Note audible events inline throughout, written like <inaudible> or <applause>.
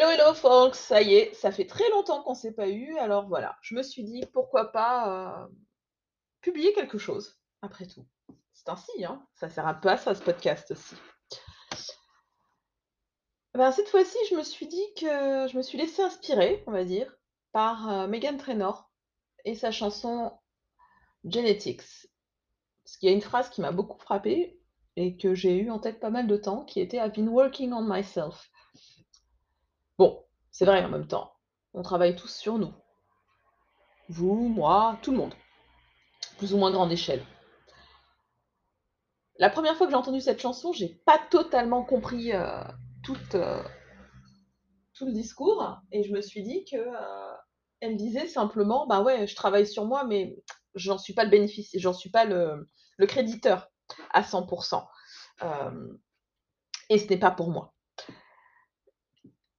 Hello, hello folks, ça y est, ça fait très longtemps qu'on s'est pas eu, alors voilà, je me suis dit pourquoi pas euh, publier quelque chose, après tout. C'est ainsi, hein, ça sert un peu à ça ce podcast aussi. Ben, cette fois-ci, je me suis dit que je me suis laissée inspirer, on va dire, par euh, Megan Trainor et sa chanson Genetics. Parce qu'il y a une phrase qui m'a beaucoup frappée et que j'ai eu en tête pas mal de temps, qui était I've been working on myself. Bon, c'est vrai en même temps, on travaille tous sur nous. Vous, moi, tout le monde. Plus ou moins grande échelle. La première fois que j'ai entendu cette chanson, j'ai pas totalement compris euh, euh, tout le discours et je me suis dit que euh, elle disait simplement bah ouais, je travaille sur moi, mais j'en suis pas le bénéfice, j'en suis pas le, le créditeur à 100%. et ce n'est pas pour moi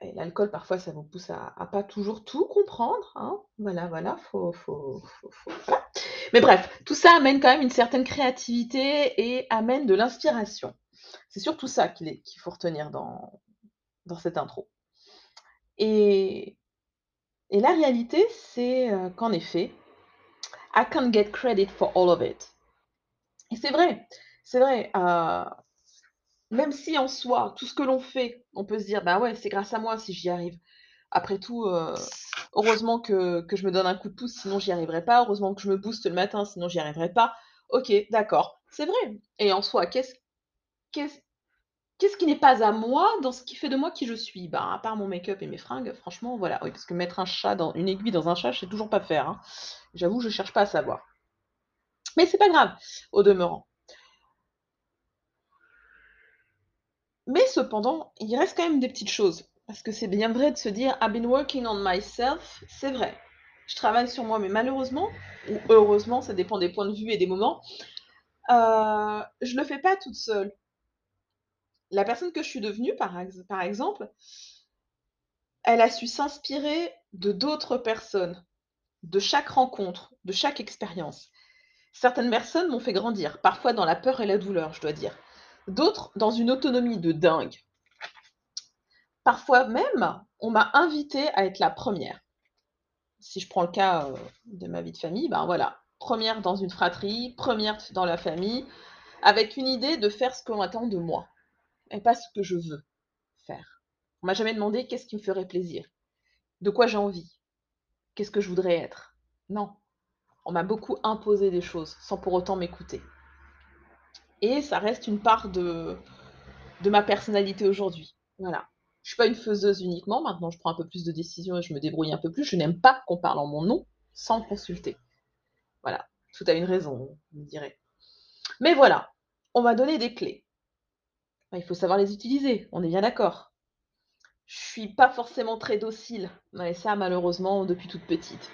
l'alcool, parfois, ça vous pousse à, pas toujours tout comprendre. Hein. Voilà, voilà, faut, faut, faut, Mais bref, tout ça amène quand même une certaine créativité et amène de l'inspiration. C'est surtout ça qu'il faut retenir dans, dans cette intro. Et, et la réalité, c'est euh, qu'en effet, I can't get credit for all of it. Et c'est vrai, c'est vrai. Euh, même si en soi, tout ce que l'on fait, on peut se dire: «Bah ouais, c'est grâce à moi si j'y arrive». Après tout, heu, heureusement que je me donne un coup de pouce, sinon j'y arriverais pas. Heureusement que je me booste le matin, sinon j'y arriverais pas. OK, d'accord, c'est vrai et en soi, qu'est-ce qu'est-ce qu'est-ce qui n'est pas à moi dans ce qui fait de moi qui je suis? Ben, à part mon make-up et mes fringues, franchement, voilà. Oui, parce que mettre un chat dans une aiguille dans un chat, je sais toujours pas faire, hein. J'avoue, je cherche pas à savoir. Mais c'est pas grave, au demeurant. Mais cependant, il reste quand même des petites choses. Parce que c'est bien vrai de se dire I've been working on myself, c'est vrai. Je travaille sur moi, mais malheureusement, ou heureusement, ça dépend des points de vue et des moments, euh, je ne le fais pas toute seule. La personne que je suis devenue, par, par exemple, elle a su s'inspirer de d'autres personnes, de chaque rencontre, de chaque expérience. Certaines personnes m'ont fait grandir, parfois dans la peur et la douleur, je dois dire. D'autres dans une autonomie de dingue. Parfois même, on m'a invité à être la première. Si je prends le cas euh, de ma vie de famille, ben voilà, première dans une fratrie, première dans la famille, avec une idée de faire ce qu'on attend de moi, et pas ce que je veux faire. On m'a jamais demandé qu'est-ce qui me ferait plaisir, de quoi j'ai envie, qu'est-ce que je voudrais être. Non, on m'a beaucoup imposé des choses sans pour autant m'écouter. Et ça reste une part de, de ma personnalité aujourd'hui. Voilà. Je suis pas une faiseuse uniquement, maintenant je prends un peu plus de décisions et je me débrouille un peu plus. Je n'aime pas qu'on parle en mon nom sans consulter. Voilà, tout a une raison, on me dirait. Mais voilà, on m'a donné des clés. Il faut savoir les utiliser, on est bien d'accord. Je suis pas forcément très docile, mais ça malheureusement depuis toute petite.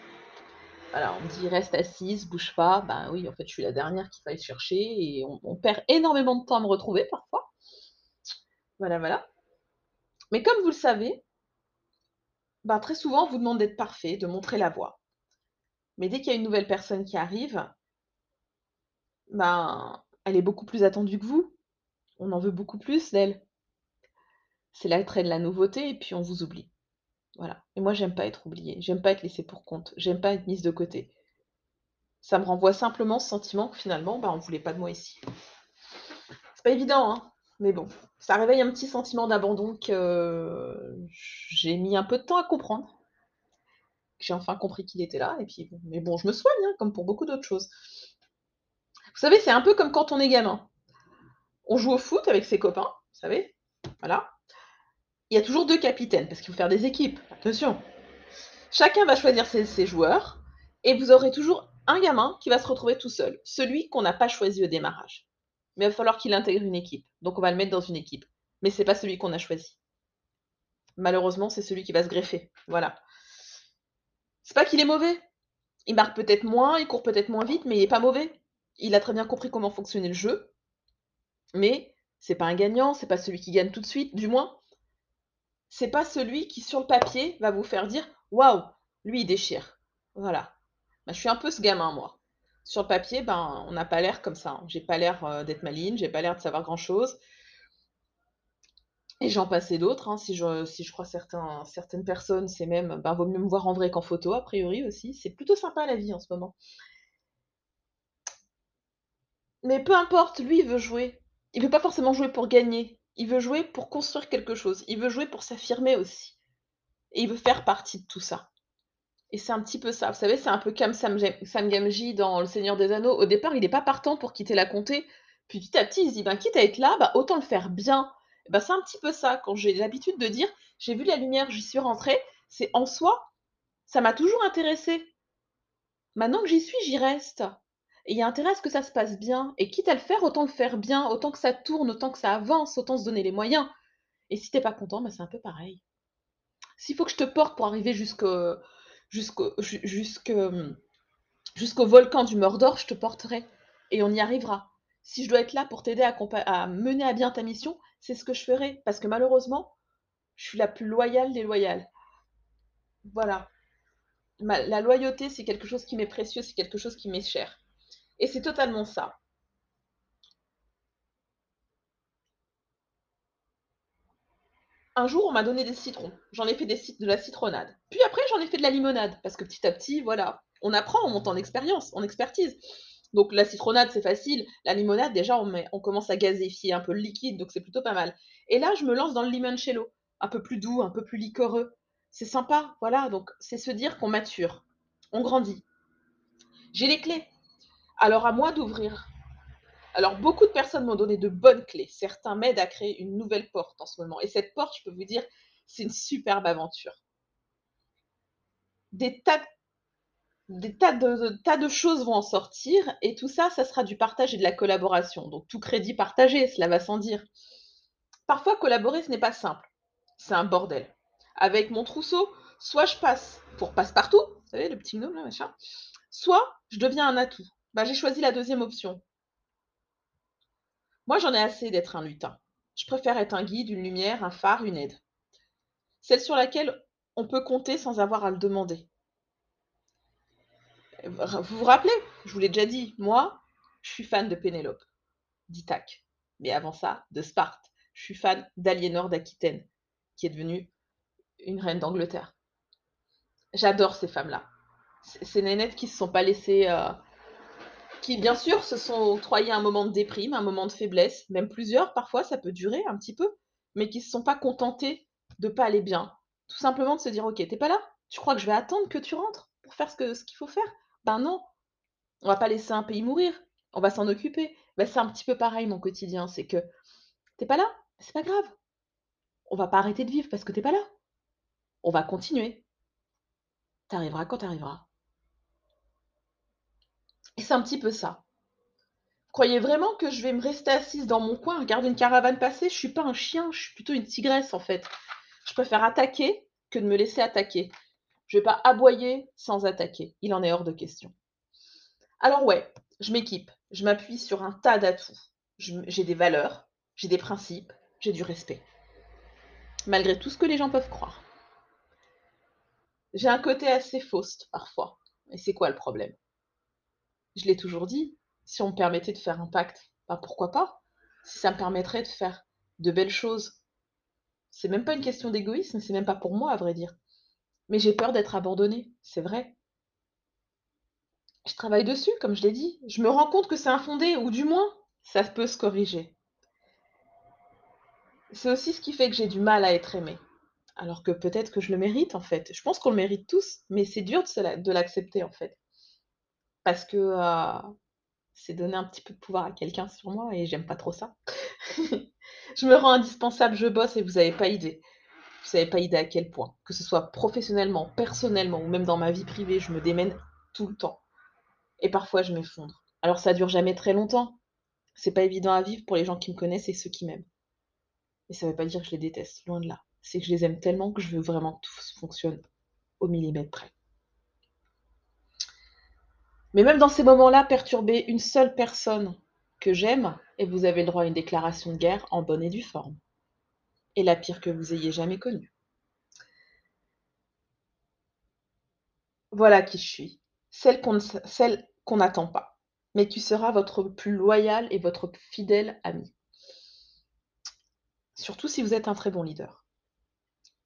Alors, on dit reste assise, bouge pas. Ben oui, en fait, je suis la dernière qu'il faille chercher et on, perd énormément de temps à me retrouver parfois. Voilà, voilà. Mais comme vous le savez, ben, très souvent, on vous demande d'être parfait, de montrer la voie. Mais dès qu'il y a une nouvelle personne qui arrive, ben, elle est beaucoup plus attendue que vous. On en veut beaucoup plus d'elle. C'est l'attrait de la nouveauté et puis on vous oublie. Voilà. Et moi, j'aime pas être oubliée, j'aime pas être laissée pour compte, j'aime pas être mise de côté. Ça me renvoie simplement ce sentiment que finalement, bah, on voulait pas de moi ici. C'est pas évident, hein, mais bon, ça réveille un petit sentiment d'abandon que j'ai mis un peu de temps à comprendre. J'ai enfin compris qu'il était là, et puis mais bon, je me soigne, hein, comme pour beaucoup d'autres choses. Vous savez, c'est un peu comme quand on est gamin. On joue au foot avec ses copains, vous savez, voilà il y a toujours deux capitaines, parce qu'il faut faire des équipes. Attention. Chacun va choisir ses, joueurs, et vous aurez toujours un gamin qui va se retrouver tout seul, celui qu'on n'a pas choisi au démarrage. Mais il va falloir qu'il intègre une équipe. Donc on va le mettre dans une équipe. Mais c'est pas celui qu'on a choisi. Malheureusement, c'est celui qui va se greffer. Voilà. C'est pas qu'il est mauvais. Il marque peut-être moins, il court peut-être moins vite, mais il est pas mauvais. Il a très bien compris comment fonctionnait le jeu. Mais c'est pas un gagnant, c'est pas celui qui gagne tout de suite, du moins c'est pas celui qui, sur le papier, va vous faire dire Waouh, lui, il déchire. Voilà. Bah, je suis un peu ce gamin, moi. Sur le papier, ben, on n'a pas l'air comme ça. Hein. J'ai pas l'air euh, d'être maline, j'ai pas l'air de savoir grand chose. Et j'en passe et d'autres, hein, si je si je crois certains certaines personnes, c'est même, ben, vaut mieux me voir en vrai qu'en photo a priori aussi. C'est plutôt sympa la vie en ce moment. Mais peu importe, lui, il veut jouer. Il veut pas forcément jouer pour gagner. Il veut jouer pour construire quelque chose. Il veut jouer pour s'affirmer aussi et il veut faire partie de tout ça et c'est un petit peu ça. Vous savez, c'est un peu comme Sam Gamgee dans Le Seigneur des Anneaux. Au départ, il est pas partant pour quitter la comté, puis petit à petit, il se dit: «Ben, quitte à être là, bah, autant le faire bien». Bah, c'est un petit peu ça, quand j'ai l'habitude de dire: «J'ai vu la lumière, j'y suis rentré», c'est en soi, ça m'a toujours intéressé. Maintenant que j'y suis, j'y reste et il y a intérêt à ce que ça se passe bien et quitte à le faire, autant le faire bien, autant que ça tourne, autant que ça avance, autant se donner les moyens et si tu es pas content, bah, c'est un peu pareil. S'il faut que je te porte pour arriver jusqu'au volcan du Mordor, je te porterai et on y arrivera. Si je dois être là pour t'aider à mener à bien ta mission, c'est ce que je ferai parce que malheureusement, je suis la plus loyale des loyales. Voilà. La loyauté, c'est quelque chose qui m'est précieux, c'est quelque chose qui m'est cher et c'est totalement ça. Un jour, on m'a donné des citrons. J'en ai fait des de la citronnade. Puis après, j'en ai fait de la limonade parce que petit à petit, voilà, on apprend, on monte en expérience, en expertise. Donc la citronnade, c'est facile. La limonade, déjà, on on commence à gazéfier un peu le liquide, donc c'est plutôt pas mal et là, je me lance dans le limoncello, un peu plus doux, un peu plus liquoreux. C'est sympa, voilà, donc c'est se dire qu'on mature, on grandit. J'ai les clés, alors à moi d'ouvrir. Alors beaucoup de personnes m'ont donné de bonnes clés. Certains m'aident à créer une nouvelle porte en ce moment et cette porte, je peux vous dire, c'est une superbe aventure. Des tas de choses vont en sortir et tout ça, ça sera du partage et de la collaboration, donc tout crédit partagé, cela va sans dire. Parfois collaborer, ce n'est pas simple, c'est un bordel. Avec mon trousseau, soit je passe pour passe-partout, vous savez le petit gnome là, machin, soit je deviens un atout. Bah, j'ai choisi la 2e option. Moi, j'en ai assez d'être un lutin. Je préfère être un guide, une lumière, un phare, une aide. Celle sur laquelle on peut compter sans avoir à le demander. Vous vous rappelez? Je vous l'ai déjà dit, moi, je suis fan de Pénélope, d'Ithaque, mais avant ça, de Sparte. Je suis fan d'Aliénor d'Aquitaine, qui est devenue une reine d'Angleterre. J'adore ces femmes-là. Ces nénettes qui se sont pas laissées, heu, qui bien sûr se sont octroyées un moment de déprime, un moment de faiblesse, même plusieurs parfois, ça peut durer un petit peu, mais qui se sont pas contentées de pas aller bien. Tout simplement de se dire: «OK, tu es pas là? Tu crois que je vais attendre que tu rentres pour faire ce qu'il faut faire? Ben non, on va pas laisser un pays mourir, on va s'en occuper». Bah, c'est un petit peu pareil mon quotidien, c'est que tu es pas là? C'est pas grave. On va pas arrêter de vivre parce que tu es pas là. On va continuer. Tu arriveras quand tu arriveras. Et c'est un petit peu ça. Croyez vraiment que je vais me rester assise dans mon coin, regarder une caravane passer? Je suis pas un chien, je suis plutôt une tigresse en fait. Je préfère attaquer que de me laisser attaquer. Je vais pas aboyer sans attaquer, il en est hors de question. Alors ouais, je m'équipe, je m'appuie sur un tas d'atouts. J'ai des valeurs, j'ai des principes, j'ai du respect. Malgré tout ce que les gens peuvent croire. J'ai un côté assez faust parfois et c'est quoi le problème? Je l'ai toujours dit, si on me permettait de faire un pacte, bah, pourquoi pas? Si ça me permettrait de faire de belles choses. C'est même pas une question d'égoïsme, c'est même pas pour moi à vrai dire. Mais j'ai peur d'être abandonnée, c'est vrai. Je travaille dessus, comme je l'ai dit. Je me rends compte que c'est infondé ou du moins, ça peut se corriger. C'est aussi ce qui fait que j'ai du mal à être aimée. Alors que peut-être que je le mérite en fait. Je pense qu'on le mérite tous, mais c'est dur de l'accepter en fait. Parce que, c'est donner un petit peu de pouvoir à quelqu'un sur moi et j'aime pas trop ça. <laughs> Je me rends indispensable, je bosse et vous avez pas idée. Vous avez pas idée à quel point. Que ce soit professionnellement, personnellement ou même dans ma vie privée, je me démène tout le temps et parfois je m'effondre. Alors ça dure jamais très longtemps. C'est pas évident à vivre pour les gens qui me connaissent et ceux qui m'aiment. Et ça veut pas dire que je les déteste, loin de là. C'est que je les aime tellement que je veux vraiment que tout fonctionne au millimètre près. Mais même dans ces moments-là, perturber une seule personne que j'aime et vous avez le droit à une déclaration de guerre en bonne et due forme. Et la pire que vous ayez jamais connue. Voilà qui je suis, celle qu'on n'attend pas, mais qui sera votre plus loyale et votre fidèle amie. Surtout si vous êtes un très bon leader.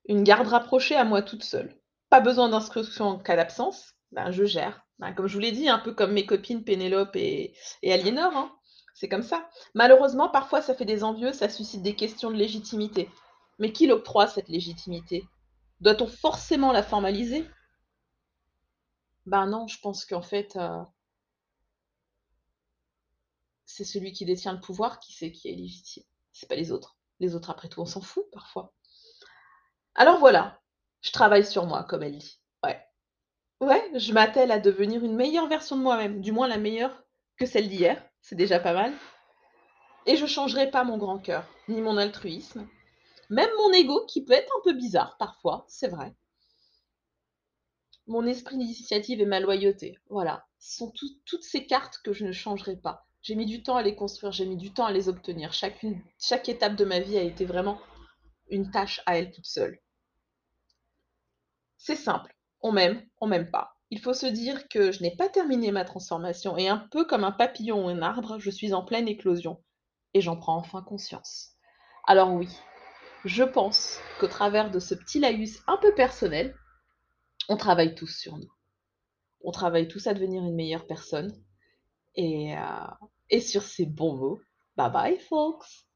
Une garde rapprochée à moi toute seule. Pas besoin d'instructions en cas d'absence, ben, je gère. Ben, comme je vous l'ai dit, un peu comme mes copines Pénélope et Aliénor, hein. C'est comme ça. Malheureusement, parfois, ça fait des envieux, ça suscite des questions de légitimité. Mais qui l'octroie cette légitimité? Doit-on forcément la formaliser? Ben non, je pense qu'en fait, heu c'est celui qui détient le pouvoir qui sait qui est légitime. C'est pas les autres. Les autres, après tout, on s'en fout parfois. Alors voilà, je travaille sur moi, comme elle dit. Ouais. Je m'attelle à devenir une meilleure version de moi-même, du moins la meilleure que celle d'hier, c'est déjà pas mal. Et je changerai pas mon grand cœur, ni mon altruisme, même mon ego qui peut être un peu bizarre parfois, c'est vrai. Mon esprit d'initiative et ma loyauté, voilà, ce sont tout toutes ces cartes que je ne changerai pas. J'ai mis du temps à les construire, j'ai mis du temps à les obtenir. Chaque étape de ma vie a été vraiment une tâche à elle toute seule. C'est simple, on m'aime, on m'aime pas. Il faut se dire que je n'ai pas terminé ma transformation et un peu comme un papillon ou un arbre, je suis en pleine éclosion et j'en prends enfin conscience. Alors oui, je pense qu'au travers de ce petit laïus un peu personnel, on travaille tous sur nous. On travaille tous à devenir une meilleure personne et heu et sur ces bons mots, bye bye folks!